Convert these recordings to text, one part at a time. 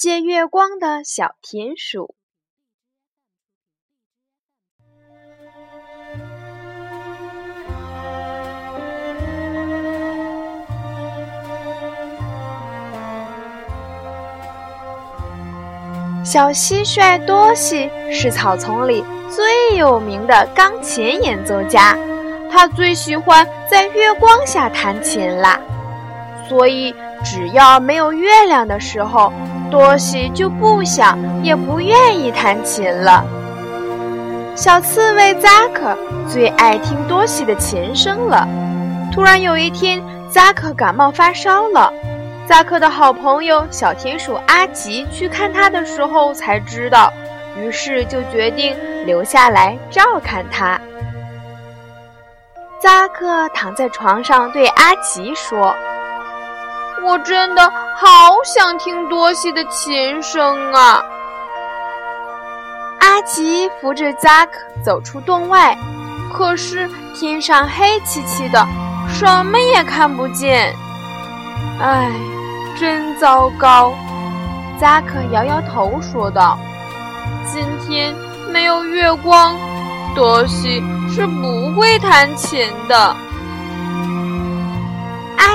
借月光的小田鼠》。小蟋蟀多西是草丛里最有名的钢琴演奏家，他最喜欢在月光下弹琴啦，所以。只要没有月亮的时候，多西就不想也不愿意弹琴了。小刺猬扎克最爱听多西的琴声了。突然有一天，扎克感冒发烧了。扎克的好朋友小田鼠阿吉去看他的时候才知道，于是就决定留下来照看他。扎克躺在床上对阿吉说。我真的好想听多西的琴声啊！阿奇扶着扎克走出洞外，可是天上黑漆漆的，什么也看不见。唉，真糟糕！扎克摇摇头说道：“今天没有月光，多西是不会弹琴的。”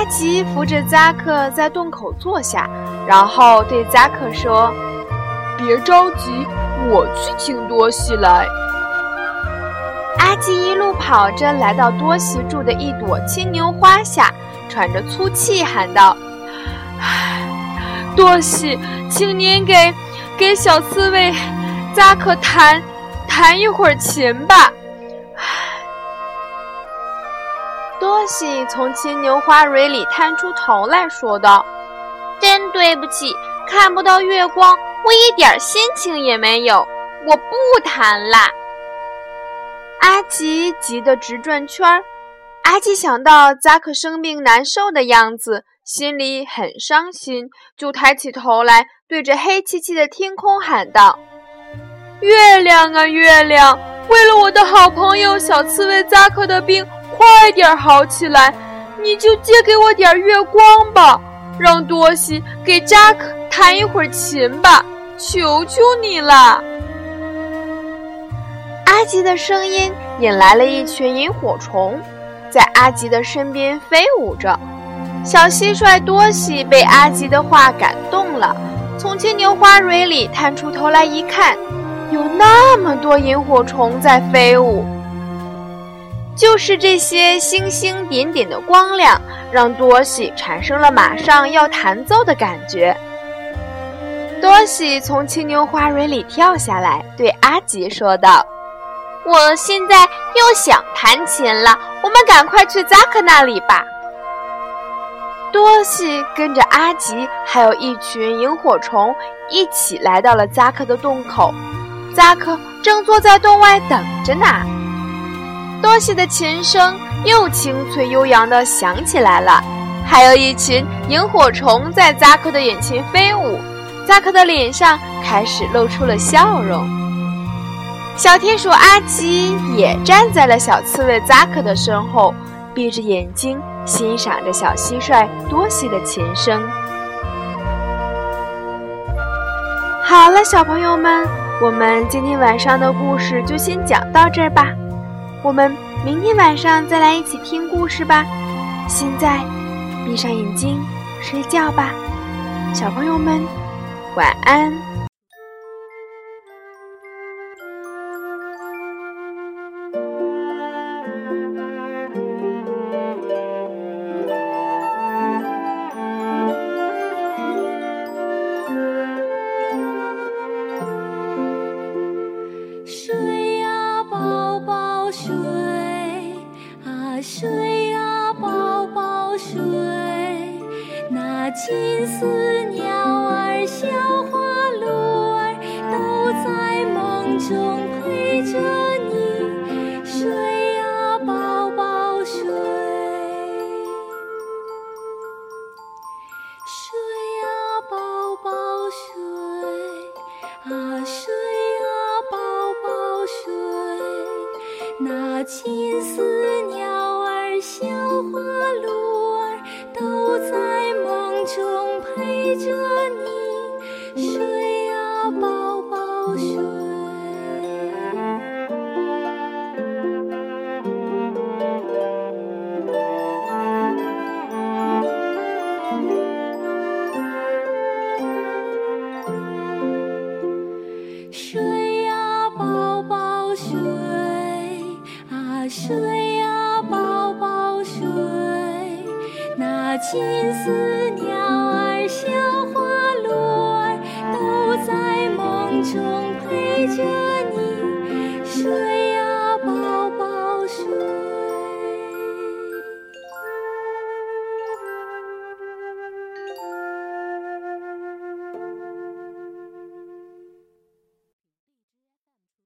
鸡扶着扎克在洞口坐下，然后对扎克说：“别着急，我去请多西来。”阿吉一路跑着来到多西住的一朵牵牛花下，喘着粗气喊道：“多西，请您给给小刺猬扎克弹弹一会儿琴吧。”西从牵牛花蕊里探出头来说道：“真对不起，看不到月光，我一点心情也没有。我不弹啦。”阿吉急得直转圈儿。阿吉想到扎克生病难受的样子，心里很伤心，就抬起头来，对着黑漆漆的天空喊道：“月亮啊，月亮，为了我的好朋友小刺猬扎克的病。”快点好起来，你就借给我点月光吧，让多西给扎克弹一会儿琴吧，求求你了！阿吉的声音引来了一群萤火虫，在阿吉的身边飞舞着。小蟋蟀多西被阿吉的话感动了，从牵牛花蕊里探出头来一看，有那么多萤火虫在飞舞。就是这些星星点点的光亮，让多西产生了马上要弹奏的感觉。多西从青牛花蕊里跳下来，对阿吉说道：“我现在又想弹琴了，我们赶快去扎克那里吧。”多西跟着阿吉，还有一群萤火虫一起来到了扎克的洞口。扎克正坐在洞外等着呢。多西的琴声又清脆悠扬地响起来了，还有一群萤火虫在扎克的眼前飞舞，扎克的脸上开始露出了笑容。小田鼠阿奇也站在了小刺猬扎克的身后，闭着眼睛欣赏着小蟋蟀多西的琴声。好了，小朋友们，我们今天晚上的故事就先讲到这儿吧。我们明天晚上再来一起听故事吧。现在，闭上眼睛睡觉吧，小朋友们，晚安。金丝鸟儿小花鹿儿，都在梦。中陪着你，睡呀宝宝睡，睡呀宝宝睡，啊睡呀宝宝睡，那金丝鸟儿小花青丝鸟儿、小花落儿，都在梦中陪着。